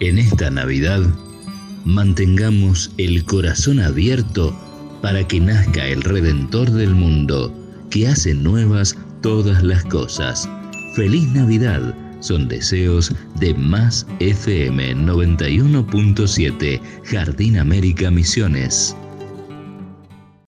En esta Navidad, mantengamos el corazón abierto para que nazca el Redentor del mundo, que hace nuevas todas las cosas. Feliz Navidad son deseos de Más FM 91.7 Jardín América Misiones.